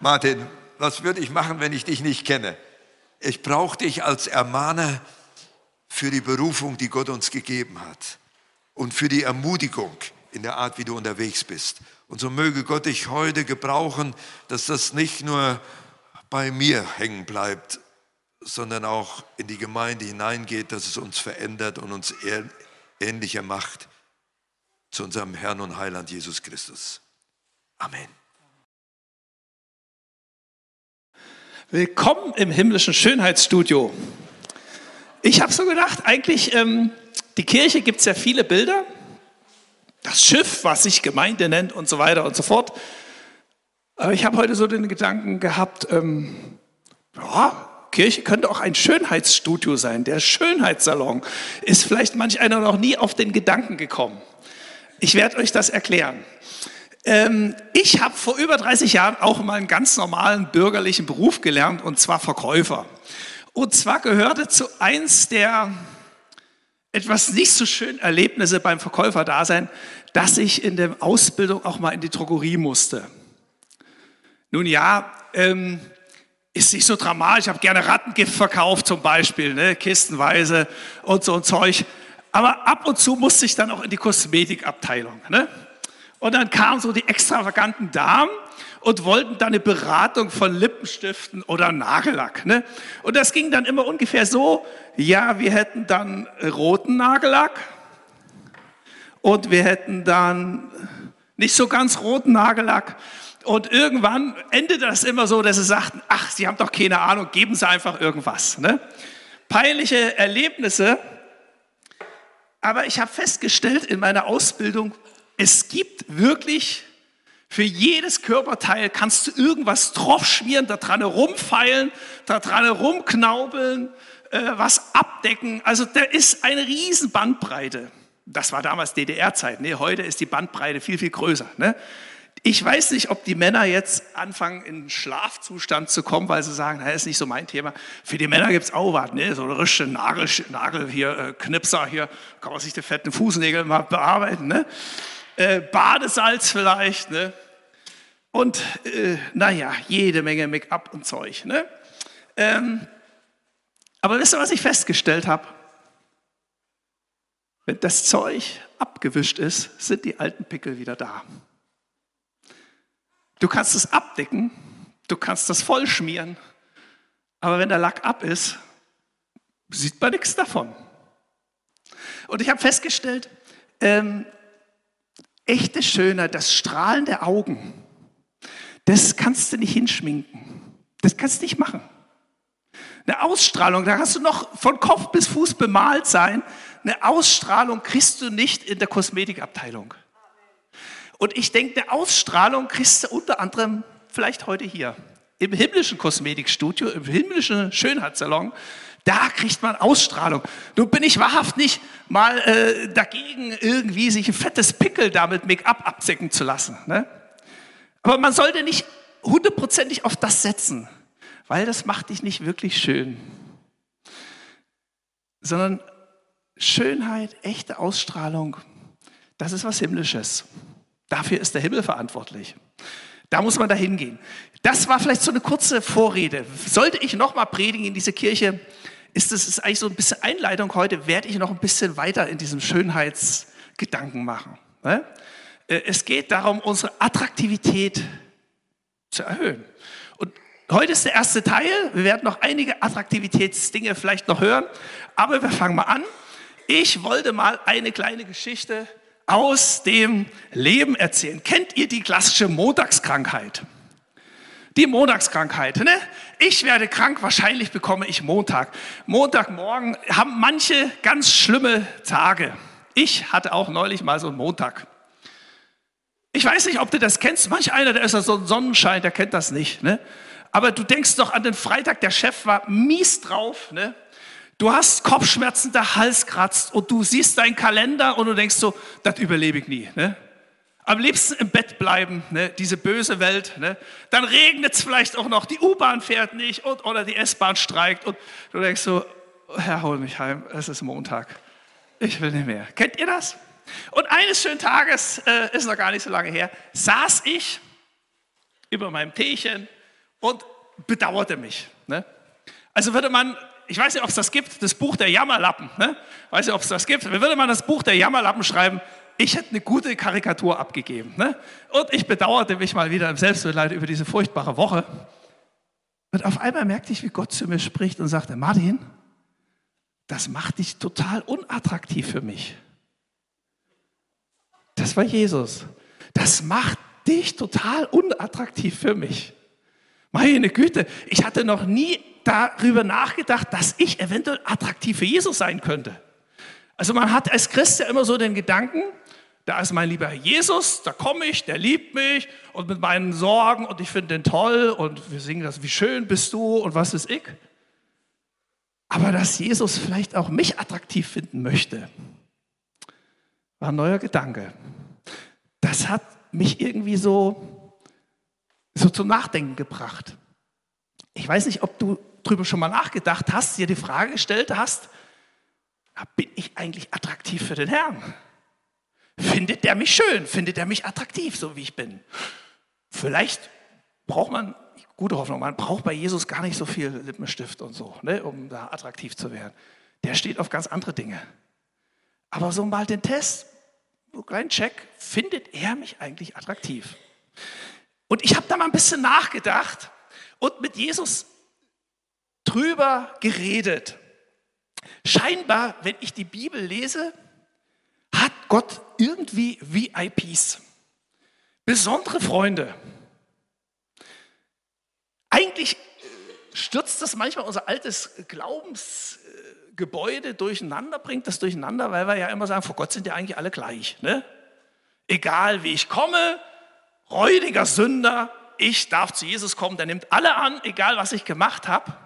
Martin, was würde ich machen, wenn ich dich nicht kenne? Ich brauche dich als Ermahner für die Berufung, die Gott uns gegeben hat und für die Ermutigung in der Art, wie du unterwegs bist. Und so möge Gott dich heute gebrauchen, dass das nicht nur bei mir hängen bleibt, sondern auch in die Gemeinde hineingeht, dass es uns verändert und uns ähnlicher macht zu unserem Herrn und Heiland Jesus Christus. Amen. Willkommen im himmlischen Schönheitsstudio. Ich habe so gedacht, eigentlich, ähm, die Kirche gibt es ja viele Bilder. Das Schiff, was sich Gemeinde nennt und so weiter und so fort. Aber ich habe heute so den Gedanken gehabt, ähm, ja, Kirche könnte auch ein Schönheitsstudio sein. Der Schönheitssalon ist vielleicht manch einer noch nie auf den Gedanken gekommen. Ich werde euch das erklären. Ähm, ich habe vor über 30 Jahren auch mal einen ganz normalen bürgerlichen Beruf gelernt, und zwar Verkäufer. Und zwar gehörte zu eins der etwas nicht so schönen Erlebnisse beim Verkäuferdasein, dass ich in der Ausbildung auch mal in die Drogerie musste. Nun ja, ähm, ist nicht so dramatisch. Ich habe gerne Rattengift verkauft zum Beispiel, ne? kistenweise und so ein Zeug. Aber ab und zu musste ich dann auch in die Kosmetikabteilung. Ne? Und dann kamen so die extravaganten Damen und wollten dann eine Beratung von Lippenstiften oder Nagellack. Ne? Und das ging dann immer ungefähr so, ja, wir hätten dann roten Nagellack und wir hätten dann nicht so ganz roten Nagellack. Und irgendwann endete das immer so, dass sie sagten, ach, Sie haben doch keine Ahnung, geben Sie einfach irgendwas. Ne? Peinliche Erlebnisse. Aber ich habe festgestellt in meiner Ausbildung, es gibt wirklich für jedes Körperteil kannst du irgendwas draufschmieren, da dran rumfeilen, da dran rumknaubeln, äh, was abdecken. Also da ist eine riesen Bandbreite. Das war damals DDR-Zeit. Ne? Heute ist die Bandbreite viel, viel größer. Ne? Ich weiß nicht, ob die Männer jetzt anfangen, in Schlafzustand zu kommen, weil sie sagen, das ist nicht so mein Thema. Für die Männer gibt es auch was, ne? so eine richtige Nagel, Nagel hier, äh, Knipser hier, kann man sich die fetten Fußnägel mal bearbeiten. Ne? Äh, Badesalz vielleicht, ne? Und äh, naja, jede Menge Make-up und Zeug. Ne? Ähm, aber wisst ihr, was ich festgestellt habe? Wenn das Zeug abgewischt ist, sind die alten Pickel wieder da. Du kannst es abdecken, du kannst das vollschmieren, aber wenn der Lack ab ist, sieht man nichts davon. Und ich habe festgestellt, ähm, echte Schönheit, das Strahlen der Augen, das kannst du nicht hinschminken. Das kannst du nicht machen. Eine Ausstrahlung, da kannst du noch von Kopf bis Fuß bemalt sein. Eine Ausstrahlung kriegst du nicht in der Kosmetikabteilung. Und ich denke, eine Ausstrahlung kriegst du unter anderem vielleicht heute hier im himmlischen Kosmetikstudio, im himmlischen Schönheitssalon. Da kriegt man Ausstrahlung. Nun bin ich wahrhaft nicht mal äh, dagegen, irgendwie sich ein fettes Pickel damit Make-up abdecken zu lassen. Ne? Aber man sollte nicht hundertprozentig auf das setzen, weil das macht dich nicht wirklich schön. Sondern Schönheit, echte Ausstrahlung, das ist was Himmlisches. Dafür ist der Himmel verantwortlich. Da muss man da hingehen. Das war vielleicht so eine kurze Vorrede. Sollte ich nochmal predigen in diese Kirche, ist das eigentlich so ein bisschen Einleitung heute, werde ich noch ein bisschen weiter in diesem Schönheitsgedanken machen. Ne? Äh, es geht darum, unsere Attraktivität zu erhöhen. Und heute ist der erste Teil. Wir werden noch einige Attraktivitätsdinge vielleicht noch hören. Aber wir fangen mal an. Ich wollte mal eine kleine Geschichte aus dem Leben erzählen. Kennt ihr die klassische Montagskrankheit? Die Montagskrankheit. Ne? Ich werde krank, wahrscheinlich bekomme ich Montag. Montagmorgen haben manche ganz schlimme Tage. Ich hatte auch neulich mal so einen Montag. Ich weiß nicht, ob du das kennst. Manch einer, der ist so ein Sonnenschein, der kennt das nicht. Ne? Aber du denkst doch an den Freitag, der Chef war mies drauf. Ne? Du hast Kopfschmerzen, der Hals kratzt und du siehst deinen Kalender und du denkst so, das überlebe ich nie. Ne? Am liebsten im Bett bleiben, ne? diese böse Welt. Ne? Dann regnet es vielleicht auch noch, die U-Bahn fährt nicht und, oder die S-Bahn streikt und du denkst so, Herr, hol mich heim, es ist Montag. Ich will nicht mehr. Kennt ihr das? Und eines schönen Tages, äh, ist noch gar nicht so lange her, saß ich über meinem Teechen und bedauerte mich. Ne? Also würde man, ich weiß nicht, ob es das gibt, das Buch der Jammerlappen. Ne? Weiß nicht, ob es das gibt. Würde man das Buch der Jammerlappen schreiben, ich hätte eine gute Karikatur abgegeben. Ne? Und ich bedauerte mich mal wieder im Selbstmitleid über diese furchtbare Woche. Und auf einmal merkte ich, wie Gott zu mir spricht und sagte, Martin, das macht dich total unattraktiv für mich. Das war Jesus. Das macht dich total unattraktiv für mich. Meine Güte, ich hatte noch nie darüber nachgedacht, dass ich eventuell attraktiv für Jesus sein könnte. Also man hat als Christ ja immer so den Gedanken, da ist mein lieber Jesus, da komme ich, der liebt mich und mit meinen Sorgen und ich finde den toll und wir singen das, wie schön bist du und was ist ich. Aber dass Jesus vielleicht auch mich attraktiv finden möchte, war ein neuer Gedanke. Das hat mich irgendwie so, so zum Nachdenken gebracht. Ich weiß nicht, ob du darüber schon mal nachgedacht hast, dir die Frage gestellt hast, bin ich eigentlich attraktiv für den Herrn? Findet der mich schön? Findet er mich attraktiv, so wie ich bin? Vielleicht braucht man, gute Hoffnung, man braucht bei Jesus gar nicht so viel Lippenstift und so, ne, um da attraktiv zu werden. Der steht auf ganz andere Dinge. Aber so mal den Test, so kleinen Check, findet er mich eigentlich attraktiv? Und ich habe da mal ein bisschen nachgedacht und mit Jesus drüber geredet. Scheinbar, wenn ich die Bibel lese, Gott irgendwie VIPs, besondere Freunde. Eigentlich stürzt das manchmal unser altes Glaubensgebäude durcheinander, bringt das durcheinander, weil wir ja immer sagen, vor Gott sind ja eigentlich alle gleich. Ne? Egal wie ich komme, räudiger Sünder, ich darf zu Jesus kommen, der nimmt alle an, egal was ich gemacht habe.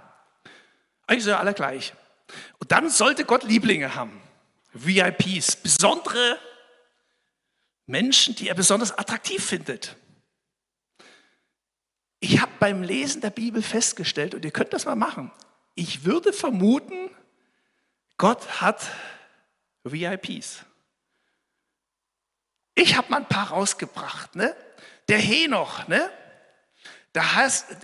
Eigentlich sind ja alle gleich. Und dann sollte Gott Lieblinge haben. VIPs, besondere Menschen, die er besonders attraktiv findet. Ich habe beim Lesen der Bibel festgestellt, und ihr könnt das mal machen, ich würde vermuten, Gott hat VIPs. Ich habe mal ein paar rausgebracht. Ne? Der Henoch, ne? da heißt,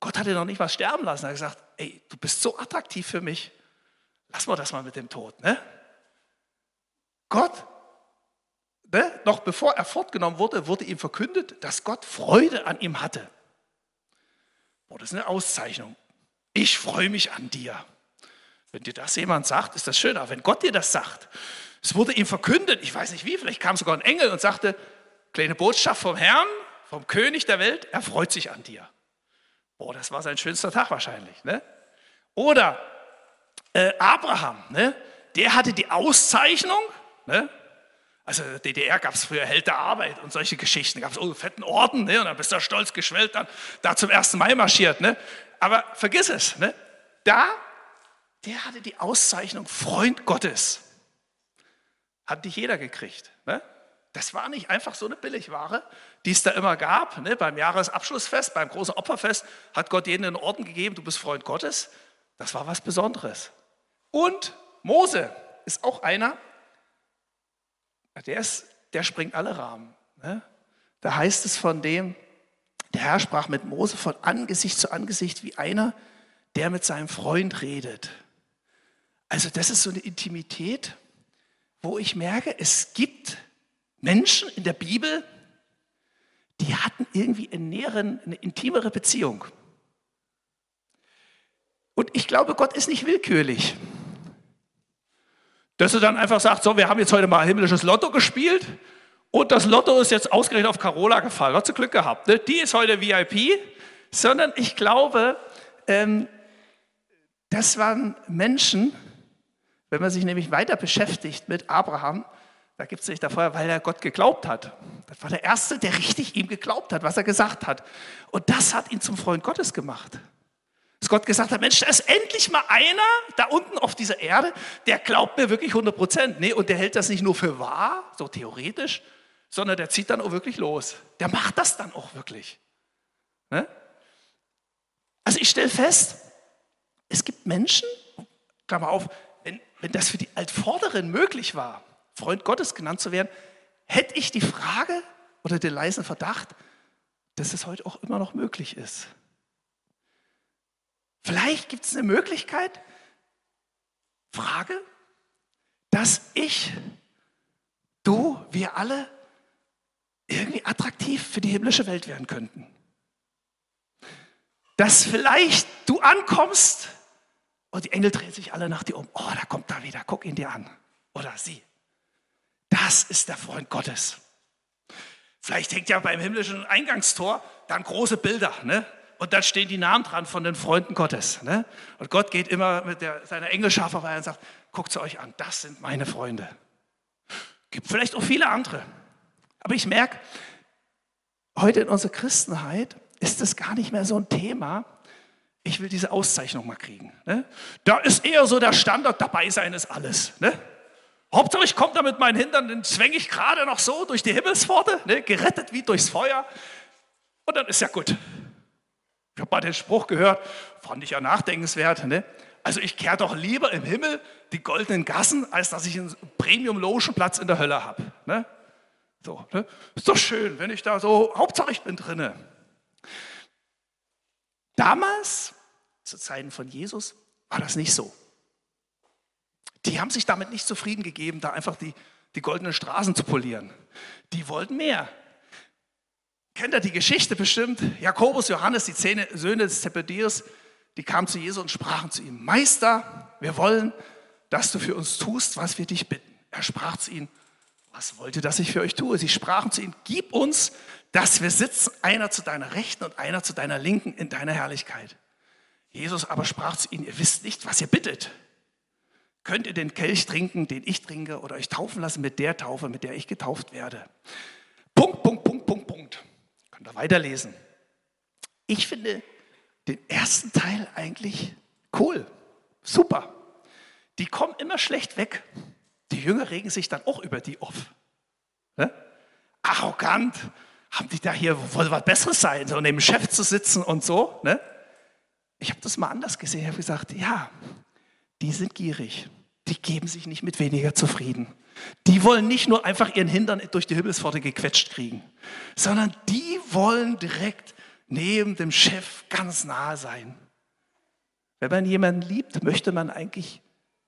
Gott hat ihn noch nicht mal sterben lassen. Er hat gesagt, ey, du bist so attraktiv für mich. Lass mal das mal mit dem Tod. Ne? Gott, ne, noch bevor er fortgenommen wurde, wurde ihm verkündet, dass Gott Freude an ihm hatte. Boah, das ist eine Auszeichnung. Ich freue mich an dir. Wenn dir das jemand sagt, ist das schön. Aber wenn Gott dir das sagt, es wurde ihm verkündet, ich weiß nicht wie, vielleicht kam sogar ein Engel und sagte, kleine Botschaft vom Herrn, vom König der Welt, er freut sich an dir. Boah, das war sein schönster Tag wahrscheinlich. Ne? Oder äh, Abraham, ne? der hatte die Auszeichnung, Ne? Also DDR gab es früher Held der Arbeit und solche Geschichten. Da gab es oh, fetten Orden ne? und dann bist du stolz geschwellt, dann da zum 1. Mai marschiert. Ne? Aber vergiss es, ne? da, der hatte die Auszeichnung Freund Gottes. Hat nicht jeder gekriegt. Ne? Das war nicht einfach so eine Billigware, die es da immer gab. Ne? Beim Jahresabschlussfest, beim großen Opferfest hat Gott jedem einen Orden gegeben, du bist Freund Gottes. Das war was Besonderes. Und Mose ist auch einer, der, ist, der springt alle Rahmen. Ne? Da heißt es von dem, der Herr sprach mit Mose von Angesicht zu Angesicht wie einer, der mit seinem Freund redet. Also das ist so eine Intimität, wo ich merke, es gibt Menschen in der Bibel, die hatten irgendwie eine, näheren, eine intimere Beziehung. Und ich glaube, Gott ist nicht willkürlich. Dass er dann einfach sagt, so, wir haben jetzt heute mal himmlisches Lotto gespielt und das Lotto ist jetzt ausgerechnet auf Carola gefallen. Hat sie Glück gehabt. Ne? Die ist heute VIP. Sondern ich glaube, ähm, das waren Menschen, wenn man sich nämlich weiter beschäftigt mit Abraham, da gibt es nicht davor, weil er Gott geglaubt hat. Das war der Erste, der richtig ihm geglaubt hat, was er gesagt hat. Und das hat ihn zum Freund Gottes gemacht. Dass Gott gesagt hat, Mensch, da ist endlich mal einer da unten auf dieser Erde, der glaubt mir wirklich 100 Prozent. Nee, und der hält das nicht nur für wahr, so theoretisch, sondern der zieht dann auch wirklich los. Der macht das dann auch wirklich. Ne? Also ich stelle fest, es gibt Menschen, Klammer auf, wenn, wenn das für die Altvorderen möglich war, Freund Gottes genannt zu werden, hätte ich die Frage oder den leisen Verdacht, dass es heute auch immer noch möglich ist. Vielleicht gibt es eine Möglichkeit, Frage, dass ich, du, wir alle irgendwie attraktiv für die himmlische Welt werden könnten. Dass vielleicht du ankommst und die Engel drehen sich alle nach dir um. Oh, da kommt er wieder, guck ihn dir an. Oder sie. Das ist der Freund Gottes. Vielleicht hängt ja beim himmlischen Eingangstor dann große Bilder, ne? Und dann stehen die Namen dran von den Freunden Gottes. Ne? Und Gott geht immer mit der, seiner Engelschar vorbei und sagt, guckt sie euch an, das sind meine Freunde. Gibt vielleicht auch viele andere. Aber ich merke, heute in unserer Christenheit ist das gar nicht mehr so ein Thema. Ich will diese Auszeichnung mal kriegen. Ne? Da ist eher so der Standard, dabei sein ist alles. Ne? Hauptsache, ich komme da mit meinen Hintern, den zwänge ich gerade noch so durch die Himmelspforte, ne? gerettet wie durchs Feuer. Und dann ist ja gut. Ich habe mal den Spruch gehört, fand ich ja nachdenkenswert. Ne? Also ich kehre doch lieber im Himmel die goldenen Gassen, als dass ich einen Premium-Lotion-Platz in der Hölle habe. Ne? So, ne? Ist doch schön, wenn ich da so, Hauptsache ich bin drinne. Damals, zu Zeiten von Jesus, war das nicht so. Die haben sich damit nicht zufrieden gegeben, da einfach die, die goldenen Straßen zu polieren. Die wollten mehr. Kennt ihr die Geschichte bestimmt? Jakobus, Johannes, die zehn Söhne des Zebedeus, die kamen zu Jesus und sprachen zu ihm, Meister, wir wollen, dass du für uns tust, was wir dich bitten. Er sprach zu ihnen, was wollt ihr, dass ich für euch tue? Sie sprachen zu ihm, gib uns, dass wir sitzen, einer zu deiner Rechten und einer zu deiner Linken in deiner Herrlichkeit. Jesus aber sprach zu ihnen, ihr wisst nicht, was ihr bittet. Könnt ihr den Kelch trinken, den ich trinke, oder euch taufen lassen mit der Taufe, mit der ich getauft werde? Ihr weiterlesen. Ich finde den ersten Teil eigentlich cool, super. Die kommen immer schlecht weg. Die Jünger regen sich dann auch über die auf. Ne? Arrogant, haben die da hier wohl was Besseres sein, so neben dem Chef zu sitzen und so. Ne? Ich habe das mal anders gesehen. Ich habe gesagt, ja, die sind gierig. Die geben sich nicht mit weniger zufrieden. Die wollen nicht nur einfach ihren Hintern durch die Himmelspforte gequetscht kriegen, sondern die wollen direkt neben dem Chef ganz nahe sein. Wenn man jemanden liebt, möchte man eigentlich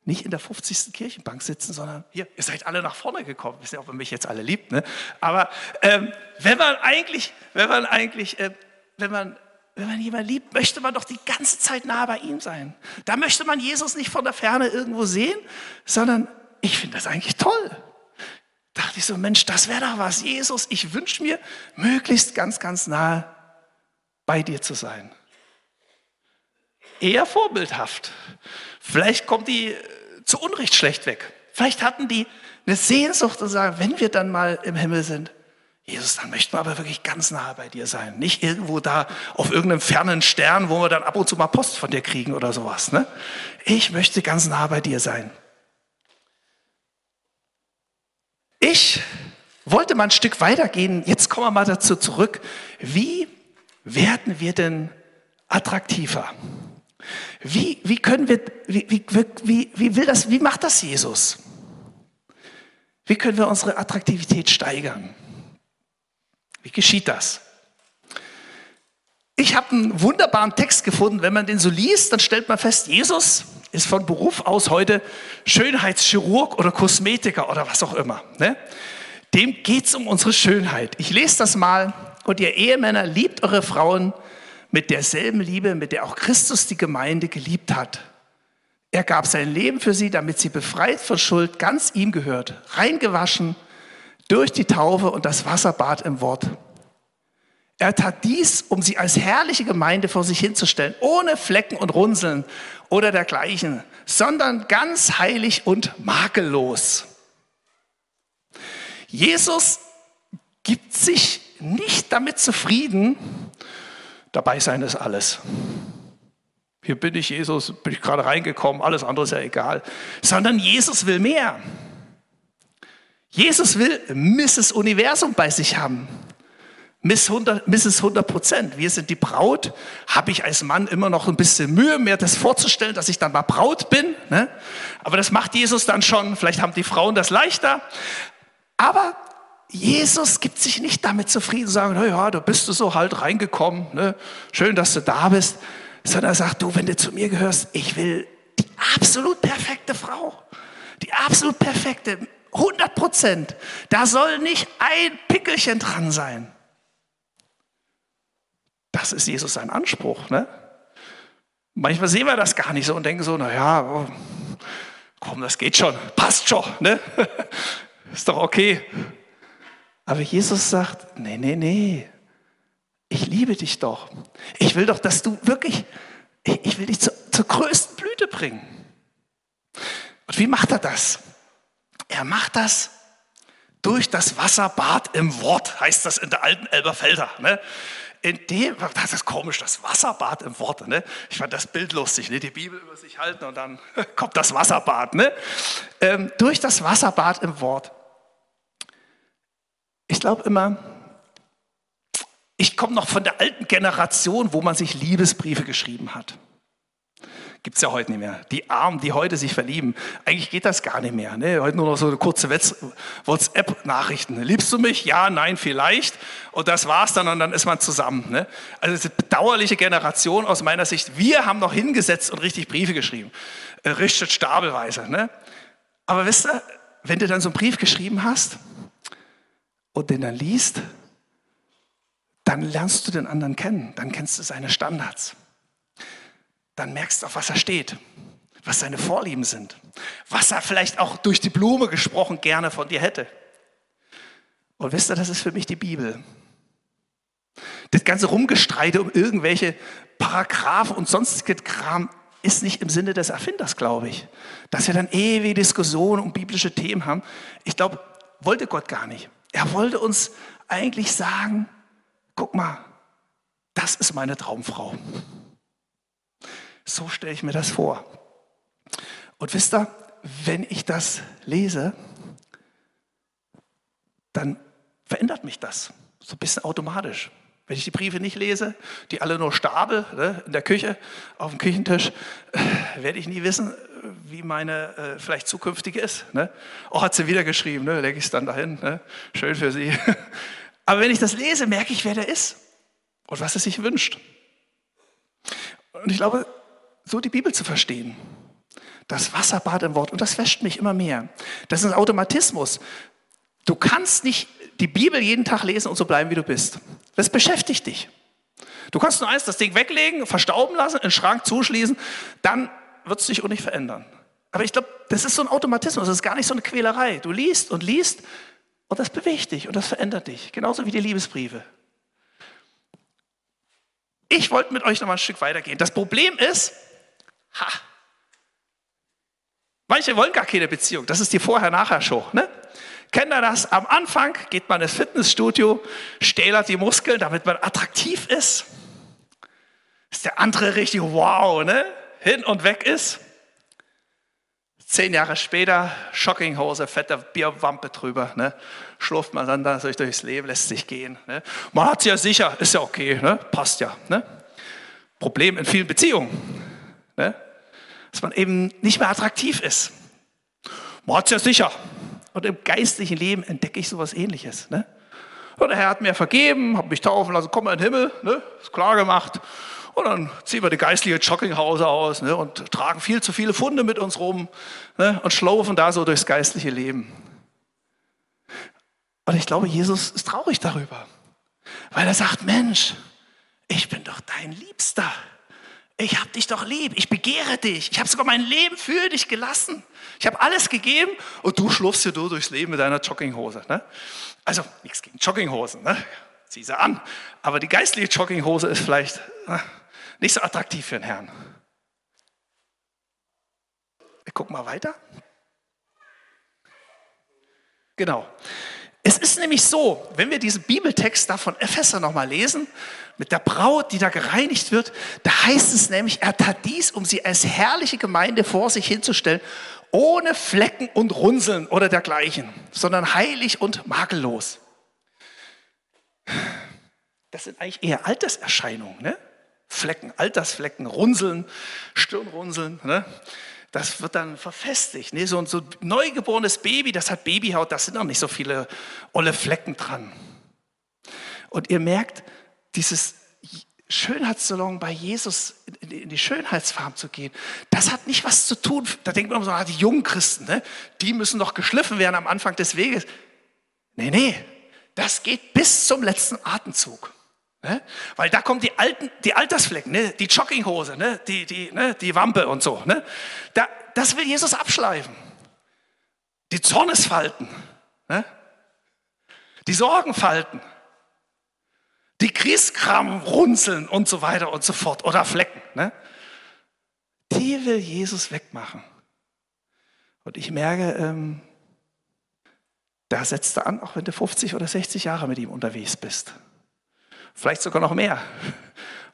nicht in der 50. Kirchenbank sitzen, sondern hier, ihr seid alle nach vorne gekommen. Wisst ihr, ob ihr mich jetzt alle liebt. Ne? Aber ähm, wenn man eigentlich, wenn man eigentlich, äh, wenn man wenn man jemanden liebt, möchte man doch die ganze Zeit nah bei ihm sein. Da möchte man Jesus nicht von der Ferne irgendwo sehen, sondern ich finde das eigentlich toll. Da dachte ich so, Mensch, das wäre doch was. Jesus, ich wünsche mir, möglichst ganz, ganz nah bei dir zu sein. Eher vorbildhaft. Vielleicht kommt die äh, zu Unrecht schlecht weg. Vielleicht hatten die eine Sehnsucht und sagen, wenn wir dann mal im Himmel sind, Jesus, dann möchten wir aber wirklich ganz nahe bei dir sein. Nicht irgendwo da auf irgendeinem fernen Stern, wo wir dann ab und zu mal Post von dir kriegen oder sowas. Ne? Ich möchte ganz nah bei dir sein. Ich wollte mal ein Stück weitergehen. Jetzt kommen wir mal dazu zurück. Wie werden wir denn attraktiver? Wie, wie können wir, wie, wie, wie, wie will das, wie macht das Jesus? Wie können wir unsere Attraktivität steigern? Wie geschieht das? Ich habe einen wunderbaren Text gefunden. Wenn man den so liest, dann stellt man fest, Jesus ist von Beruf aus heute Schönheitschirurg oder Kosmetiker oder was auch immer. Ne? Dem geht es um unsere Schönheit. Ich lese das mal. Und ihr Ehemänner liebt eure Frauen mit derselben Liebe, mit der auch Christus die Gemeinde geliebt hat. Er gab sein Leben für sie, damit sie befreit von Schuld ganz ihm gehört, reingewaschen durch die Taufe und das Wasserbad im Wort. Er tat dies, um sie als herrliche Gemeinde vor sich hinzustellen, ohne Flecken und Runzeln oder dergleichen, sondern ganz heilig und makellos. Jesus gibt sich nicht damit zufrieden, dabei sein ist alles. Hier bin ich, Jesus, bin ich gerade reingekommen, alles andere ist ja egal. Sondern Jesus will mehr. Jesus will Mrs. Universum bei sich haben. Miss 100, Mrs. 100 Prozent. Wir sind die Braut. Habe ich als Mann immer noch ein bisschen Mühe, mir das vorzustellen, dass ich dann mal Braut bin. Ne? Aber das macht Jesus dann schon. Vielleicht haben die Frauen das leichter. Aber Jesus gibt sich nicht damit zufrieden, sagen, na ja, da bist du so halt reingekommen. Ne? Schön, dass du da bist. sondern er sagt, du, wenn du zu mir gehörst, ich will die absolut perfekte Frau, die absolut perfekte, 100 Prozent. Da soll nicht ein Pickelchen dran sein. Das ist Jesus sein Anspruch. Ne? Manchmal sehen wir das gar nicht so und denken so, naja, komm, das geht schon, passt schon, ne? ist doch okay. Aber Jesus sagt, nee, nee, nee, ich liebe dich doch. Ich will doch, dass du wirklich, ich will dich zur, zur größten Blüte bringen. Und wie macht er das? Er macht das durch das Wasserbad im Wort, heißt das in der alten Elberfelder. Ne? In dem, das ist komisch, das Wasserbad im Wort. Ne? Ich fand das Bild lustig, ne? die Bibel über sich halten und dann kommt das Wasserbad. Ne? Ähm, durch das Wasserbad im Wort. Ich glaube immer, ich komme noch von der alten Generation, wo man sich Liebesbriefe geschrieben hat. Gibt es ja heute nicht mehr. Die Armen, die heute sich verlieben. Eigentlich geht das gar nicht mehr. Ne? Heute nur noch so kurze WhatsApp-Nachrichten. Liebst du mich? Ja, nein, vielleicht. Und das war's dann und dann ist man zusammen. Ne? Also eine bedauerliche Generation aus meiner Sicht. Wir haben noch hingesetzt und richtig Briefe geschrieben. Äh, Richtet stapelweise. Ne? Aber wisst ihr, wenn du dann so einen Brief geschrieben hast und den dann liest, dann lernst du den anderen kennen. Dann kennst du seine Standards dann merkst du, auf was er steht, was seine Vorlieben sind, was er vielleicht auch durch die Blume gesprochen gerne von dir hätte. Und wisst ihr, das ist für mich die Bibel. Das ganze Rumgestreite um irgendwelche Paragraphen und sonstige Kram ist nicht im Sinne des Erfinders, glaube ich. Dass wir dann ewige Diskussionen um biblische Themen haben. Ich glaube, wollte Gott gar nicht. Er wollte uns eigentlich sagen, guck mal, das ist meine Traumfrau. So stelle ich mir das vor. Und wisst ihr, wenn ich das lese, dann verändert mich das so ein bisschen automatisch. Wenn ich die Briefe nicht lese, die alle nur Stapel ne, in der Küche, auf dem Küchentisch, äh, werde ich nie wissen, wie meine äh, vielleicht zukünftige ist. Ne? Oh, hat sie wieder geschrieben, ne? lege ich es dann dahin. Ne? Schön für sie. Aber wenn ich das lese, merke ich, wer der ist und was er sich wünscht. Und ich glaube, so die Bibel zu verstehen. Das Wasserbad im Wort. Und das wäscht mich immer mehr. Das ist ein Automatismus. Du kannst nicht die Bibel jeden Tag lesen und so bleiben, wie du bist. Das beschäftigt dich. Du kannst nur eins, das Ding weglegen, verstauben lassen, in den Schrank zuschließen, dann wird es sich auch nicht verändern. Aber ich glaube, das ist so ein Automatismus, das ist gar nicht so eine Quälerei. Du liest und liest und das bewegt dich und das verändert dich. Genauso wie die Liebesbriefe. Ich wollte mit euch noch mal ein Stück weitergehen. Das Problem ist, Ha. Manche wollen gar keine Beziehung. Das ist die Vorher-Nachher-Show. Ne? Kennt ihr das? Am Anfang geht man ins Fitnessstudio, stählert die Muskeln, damit man attraktiv ist. Ist der andere richtig wow, ne? Hin und weg ist. Zehn Jahre später, Shockinghose, fette Bierwampe drüber, ne? schlurft man dann da durchs Leben, lässt sich gehen. Ne? Man hat es ja sicher, ist ja okay, ne? passt ja. Ne? Problem in vielen Beziehungen. Ne? Dass man eben nicht mehr attraktiv ist. Man hat ja sicher. Und im geistlichen Leben entdecke ich sowas ähnliches. Ne? Und der Herr hat mir vergeben, hat mich taufen lassen, komm in den Himmel, ne? ist klar gemacht. Und dann ziehen wir die geistliche Jogginghause aus ne? und tragen viel zu viele Funde mit uns rum ne? und schlaufen da so durchs geistliche Leben. Und ich glaube, Jesus ist traurig darüber, weil er sagt, Mensch, ich bin doch dein Liebster ich habe dich doch lieb, ich begehre dich, ich habe sogar mein Leben für dich gelassen. Ich habe alles gegeben und du schlurfst hier durchs Leben mit deiner Jogginghose. Ne? Also nichts gegen Jogginghosen, ne? zieh sie an. Aber die geistliche Jogginghose ist vielleicht äh, nicht so attraktiv für den Herrn. Wir gucken mal weiter. Genau. Es ist nämlich so, wenn wir diesen Bibeltext da von Epheser nochmal lesen, mit der Braut, die da gereinigt wird, da heißt es nämlich, er tat dies, um sie als herrliche Gemeinde vor sich hinzustellen, ohne Flecken und Runzeln oder dergleichen, sondern heilig und makellos. Das sind eigentlich eher Alterserscheinungen, ne? Flecken, Altersflecken, Runzeln, Stirnrunzeln, ne? Das wird dann verfestigt. Ne? So ein so neugeborenes Baby, das hat Babyhaut, da sind noch nicht so viele olle Flecken dran. Und ihr merkt, dieses Schönheitssalon bei Jesus in die Schönheitsfarm zu gehen, das hat nicht was zu tun. Da denkt man immer so, ah, die jungen Christen, ne? die müssen doch geschliffen werden am Anfang des Weges. Nee, nee, das geht bis zum letzten Atemzug. Ne? Weil da kommen die alten, die Altersflecken, ne? die Jogginghose, ne? Die, die, ne? die Wampe und so. Ne? Da, das will Jesus abschleifen. Die Zornesfalten, ne? die Sorgenfalten, die Kriegskram runzeln und so weiter und so fort oder Flecken. Ne? Die will Jesus wegmachen. Und ich merke, ähm, da setzt er an, auch wenn du 50 oder 60 Jahre mit ihm unterwegs bist. Vielleicht sogar noch mehr,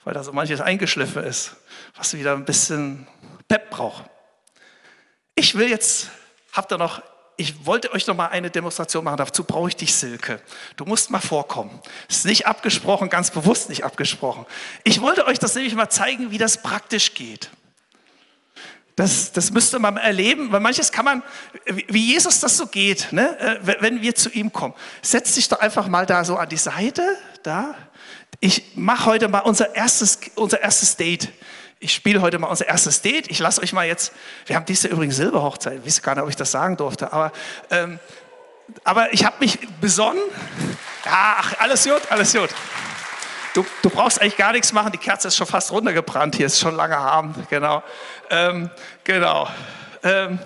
weil da so manches eingeschliffen ist, was wieder ein bisschen Pep braucht. Ich will jetzt, habt ihr noch, ich wollte euch noch mal eine Demonstration machen, dazu brauche ich dich, Silke. Du musst mal vorkommen. Ist nicht abgesprochen, ganz bewusst nicht abgesprochen. Ich wollte euch das nämlich mal zeigen, wie das praktisch geht. Das, das müsste man erleben, weil manches kann man, wie Jesus das so geht, ne? Äh, wenn wir zu ihm kommen. Setz dich doch einfach mal da so an die Seite, da, ich mache heute mal unser erstes, unser erstes Date. Ich spiele heute mal unser erstes Date. Ich lasse euch mal jetzt, wir haben diese übrigens Silberhochzeit, ich weiß gar nicht, ob ich das sagen durfte, aber, ähm, aber ich habe mich besonnen. Ja, ach, alles gut, alles gut. Du, du, brauchst eigentlich gar nichts machen, die Kerze ist schon fast runtergebrannt, hier ist schon lange Abend, genau. Ähm, genau. Ähm,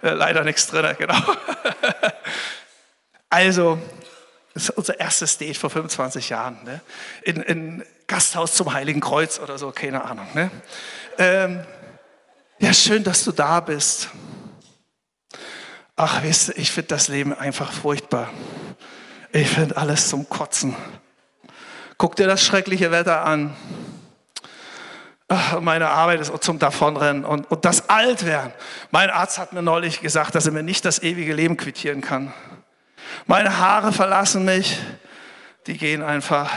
äh, leider nichts drin, genau. also, das ist unser erstes Date vor 25 Jahren. Ne? In, in Gasthaus zum Heiligen Kreuz oder so, keine Ahnung. Ne? Ähm, ja, schön, dass du da bist. Ach, weißt du, ich finde das Leben einfach furchtbar. Ich finde alles zum Kotzen. Guck dir das schreckliche Wetter an. Ach, meine Arbeit ist zum Davonrennen und, und das Altwerden. Mein Arzt hat mir neulich gesagt, dass er mir nicht das ewige Leben quittieren kann. Meine Haare verlassen mich, die gehen einfach.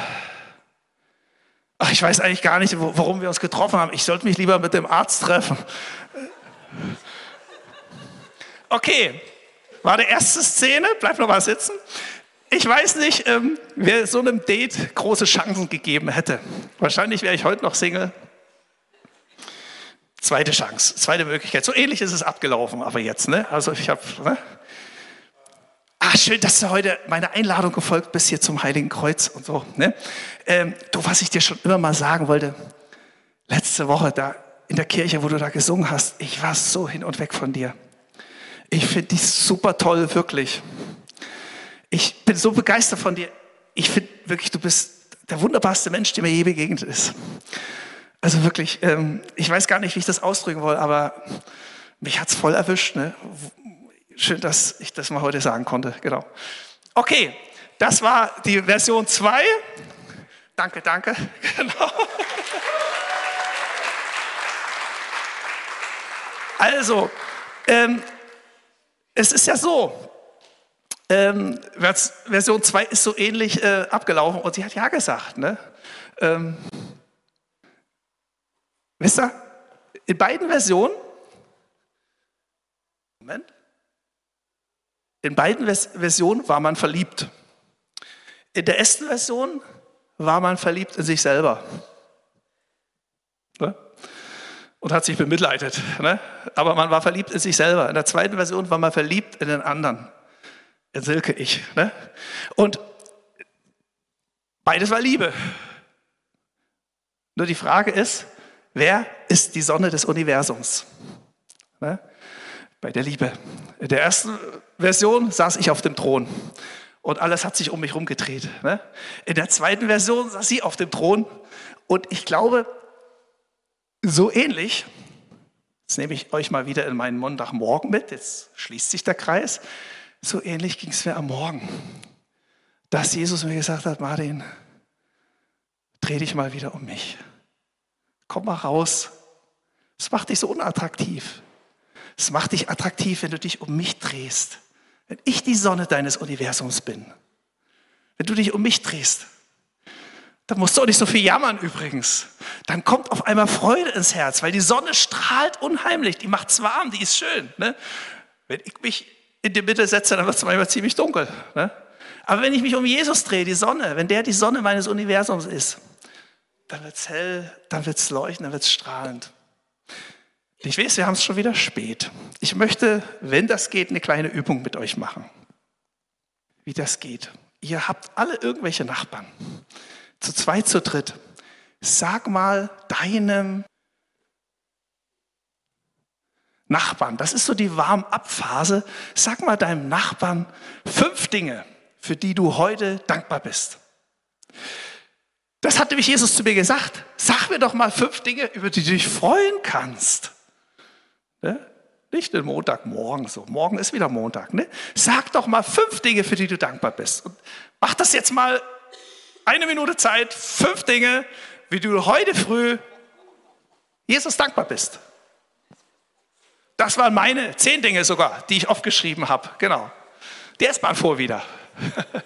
Ach, ich weiß eigentlich gar nicht, warum wir uns getroffen haben. Ich sollte mich lieber mit dem Arzt treffen. Okay, war die erste Szene. Bleib noch mal sitzen. Ich weiß nicht, ähm, wer so einem Date große Chancen gegeben hätte. Wahrscheinlich wäre ich heute noch Single. Zweite Chance, zweite Möglichkeit. So ähnlich ist es abgelaufen, aber jetzt, ne? Also ich habe, ne? Schön, dass du heute meiner Einladung gefolgt bist hier zum Heiligen Kreuz und so. Ne? Ähm, du, was ich dir schon immer mal sagen wollte, letzte Woche da in der Kirche, wo du da gesungen hast, ich war so hin und weg von dir. Ich finde dich super toll, wirklich. Ich bin so begeistert von dir. Ich finde wirklich, du bist der wunderbarste Mensch, der mir je begegnet ist. Also wirklich, ähm, ich weiß gar nicht, wie ich das ausdrücken will, aber mich hat es voll erwischt. Ne? Schön, dass ich das mal heute sagen konnte. Genau. Okay, das war die Version 2. Danke, danke. Genau. Also, ähm, es ist ja so, ähm, Version 2 ist so ähnlich äh, abgelaufen und sie hat ja gesagt. Ne? Ähm, wisst ihr, in beiden Versionen, Moment, in beiden Versionen war man verliebt. In der ersten Version war man verliebt in sich selber. Ne? Und hat sich bemitleidet. Ne? Aber man war verliebt in sich selber. In der zweiten Version war man verliebt in den anderen. In Silke, ich. Ne? Und beides war Liebe. Nur die Frage ist, wer ist die Sonne des Universums? Ne? Bei der Liebe. In der ersten Version saß ich auf dem Thron und alles hat sich um mich herum gedreht. Ne? In der zweiten Version saß sie auf dem Thron und ich glaube, so ähnlich, jetzt nehme ich euch mal wieder in meinen Montagmorgen mit, jetzt schließt sich der Kreis, so ähnlich ging es mir am Morgen, dass Jesus mir gesagt hat, Martin, dreh dich mal wieder um mich. Komm mal raus. Das macht dich so unattraktiv. Es macht dich attraktiv, wenn du dich um mich drehst. Wenn ich die Sonne deines Universums bin. Wenn du dich um mich drehst. Dann musst du auch nicht so viel jammern übrigens. Dann kommt auf einmal Freude ins Herz, weil die Sonne strahlt unheimlich. Die macht es warm, die ist schön. Ne? Wenn ich mich in die Mitte setze, dann wird es manchmal ziemlich dunkel. Ne? Aber wenn ich mich um Jesus drehe, die Sonne, wenn der die Sonne meines Universums ist, dann wird es hell, dann wird es leuchten, dann wird es strahlend. Ich weiß, wir haben es schon wieder spät. Ich möchte, wenn das geht, eine kleine Übung mit euch machen. Wie das geht. Ihr habt alle irgendwelche Nachbarn. Zu zweit, zu dritt. Sag mal deinem Nachbarn, das ist so die Warm-up-Phase. Sag mal deinem Nachbarn fünf Dinge, für die du heute dankbar bist. Das hat nämlich Jesus zu mir gesagt. Sag mir doch mal fünf Dinge, über die du dich freuen kannst. Ne? Nicht den Montagmorgen so. Morgen ist wieder Montag. Ne? Sag doch mal fünf Dinge, für die du dankbar bist. Und mach das jetzt mal eine Minute Zeit. Fünf Dinge, wie du heute früh Jesus dankbar bist. Das waren meine zehn Dinge sogar, die ich aufgeschrieben habe. Genau. Der ist mal vor wieder.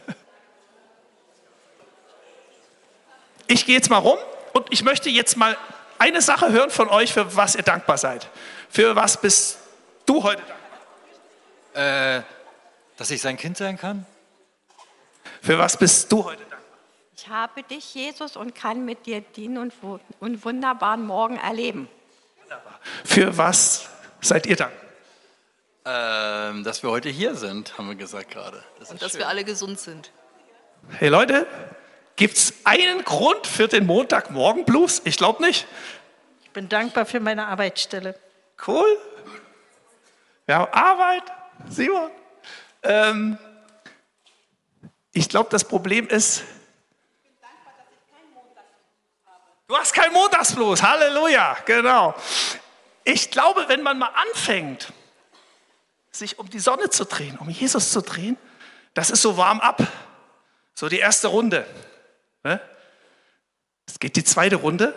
Ich gehe jetzt mal rum und ich möchte jetzt mal eine Sache hören von euch, für was ihr dankbar seid. Für was bist du heute dankbar? Äh, dass ich sein Kind sein kann. Für was bist du heute dankbar? Ich habe dich, Jesus, und kann mit dir dienen und, und wunderbaren Morgen erleben. Wunderbar. Für was seid ihr dankbar? Ähm, dass wir heute hier sind, haben wir gesagt gerade. Das und dass schön. wir alle gesund sind. Hey Leute, gibt es einen Grund für den Montagmorgen Blues? Ich glaube nicht. Ich bin dankbar für meine Arbeitsstelle. Cool. Wir haben Arbeit, Simon. Ähm, ich glaube, das Problem ist, Du hast keinen Montagsblues. Halleluja. Genau. Ich glaube, wenn man mal anfängt, sich um die Sonne zu drehen, um Jesus zu drehen, das ist so warm ab. So die erste Runde. Es geht die zweite Runde.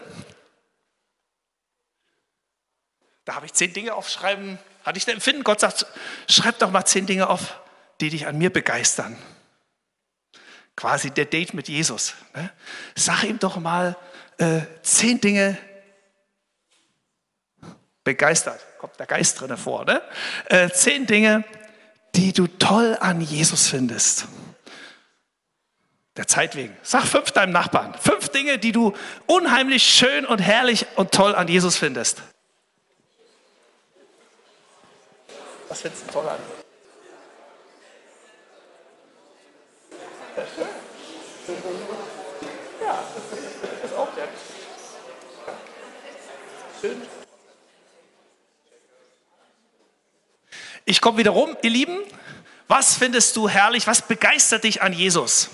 Da habe ich zehn Dinge aufschreiben. Hatte ich das Empfinden, Gott sagt, schreib doch mal zehn Dinge auf, die dich an mir begeistern. Quasi der Date mit Jesus. Ne? Sag ihm doch mal äh, zehn Dinge, begeistert, kommt der Geist drin vor, ne? Äh, zehn Dinge, die du toll an Jesus findest. Der Zeit wegen. Sag fünf deinem Nachbarn. Fünf Dinge, die du unheimlich schön und herrlich und toll an Jesus findest. Was findest du toll an? Ja, ist auch der. Schön. Ich komme wieder rum, ihr Lieben. Was findest du herrlich? Was begeistert dich an Jesus?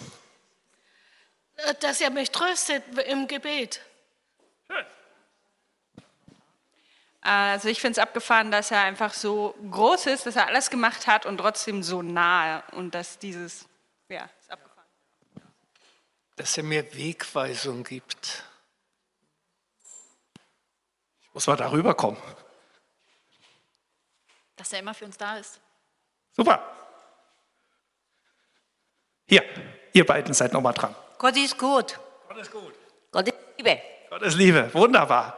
Äh, dass er mich tröstet im Gebet. Schön. Also ich finde es abgefahren, dass er einfach so groß ist, dass er alles gemacht hat und trotzdem so nahe und dass dieses, ja, ist abgefahren. Dass er mir Wegweisung gibt. Ich muss mal darüber kommen dass er immer für uns da ist. Super. Hier, ihr beiden seid nochmal dran. Gott ist gut. Gott ist gut. Gott ist Liebe. Gott ist Liebe. Wunderbar.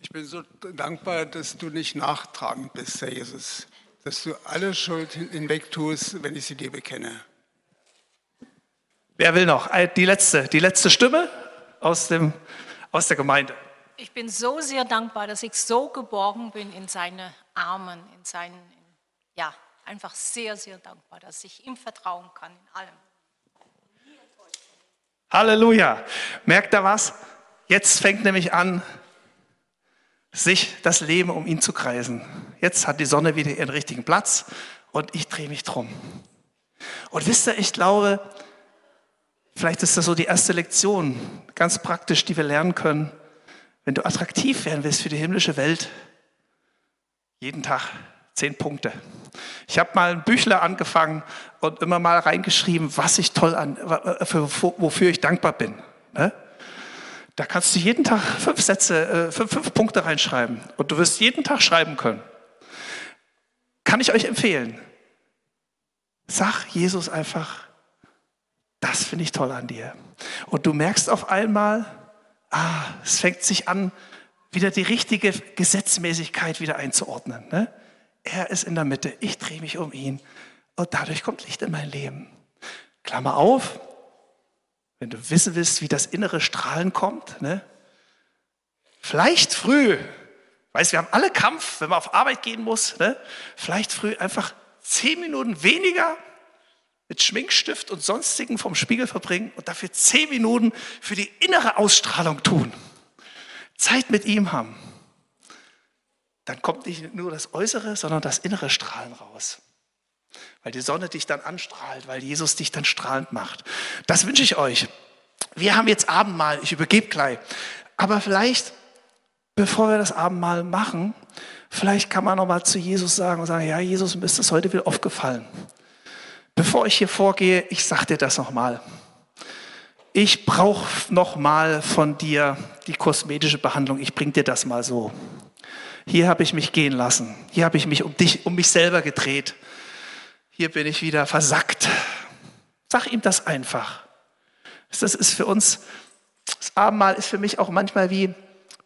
Ich bin so dankbar, dass du nicht nachtragend bist, Herr Jesus. Dass du alle Schuld hinweg tust, wenn ich sie dir bekenne. Wer will noch? Äh, die letzte, die letzte Stimme aus, dem, aus der Gemeinde. Ich bin so sehr dankbar, dass ich so geborgen bin in seine Armen, in seinen, in, ja, einfach sehr, sehr dankbar, dass ich ihm vertrauen kann in allem. Halleluja. Merkt ihr was? Jetzt fängt nämlich an, sich das Leben um ihn zu kreisen. Jetzt hat die Sonne wieder ihren richtigen Platz und ich drehe mich drum. Und wisst ihr, ich glaube, vielleicht ist das so die erste Lektion, ganz praktisch, die wir lernen können wenn du attraktiv werden willst für die himmlische Welt, jeden Tag zehn Punkte. Ich habe mal ein Büchler angefangen und immer mal reingeschrieben, was ich toll an, wofür ich dankbar bin. Ne? Da kannst du jeden Tag fünf Sätze, äh, fünf, fünf Punkte reinschreiben und du wirst jeden Tag schreiben können. Kann ich euch empfehlen. Sag Jesus einfach, das finde ich toll an dir. Und du merkst auf einmal, ah, es fängt sich an, wieder die richtige Gesetzmäßigkeit wieder einzuordnen. Ne? Er ist in der Mitte, ich drehe mich um ihn und dadurch kommt Licht in mein Leben. Klammer auf, wenn du wissen willst, wie das innere Strahlen kommt, ne? vielleicht früh, weißt, wir haben alle Kampf, wenn man auf Arbeit gehen muss, ne? vielleicht früh einfach zehn Minuten weniger mit Schminkstift und sonstigen vom Spiegel verbringen und dafür zehn Minuten für die innere Ausstrahlung tun. Zeit mit ihm haben. Dann kommt nicht nur das Äußere, sondern das innere Strahlen raus. Weil die Sonne dich dann anstrahlt, weil Jesus dich dann strahlend macht. Das wünsche ich euch. Wir haben jetzt Abendmahl, ich übergebe gleich. Aber vielleicht, bevor wir das Abendmahl machen, vielleicht kann man noch mal zu Jesus sagen und sagen, ja, Jesus, mir ist das heute wieder aufgefallen. Bevor ich hier vorgehe, ich sage dir das nochmal. Ich brauche nochmal von dir die kosmetische Behandlung. Ich bringe dir das mal so. Hier habe ich mich gehen lassen. Hier habe ich mich um dich, um mich selber gedreht. Hier bin ich wieder versackt. Sag ihm das einfach. Das ist für uns, das Abendmahl ist für mich auch manchmal wie,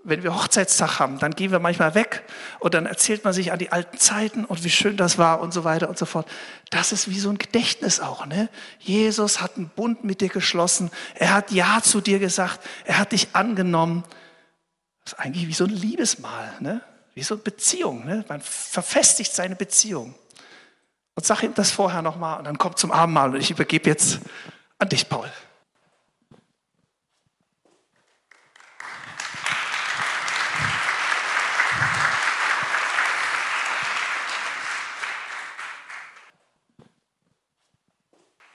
wenn wir Hochzeitstag haben, dann gehen wir manchmal weg und dann erzählt man sich an die alten Zeiten und wie schön das war und so weiter und so fort. Das ist wie so ein Gedächtnis auch. Ne? Jesus hat einen Bund mit dir geschlossen. Er hat Ja zu dir gesagt. Er hat dich angenommen. Das ist eigentlich wie so ein Liebesmahl, ne? Wie so eine Beziehung. Ne? Man verfestigt seine Beziehung. Und sag ihm das vorher nochmal und dann kommt zum Abendmahl und ich übergebe jetzt an dich, Paul.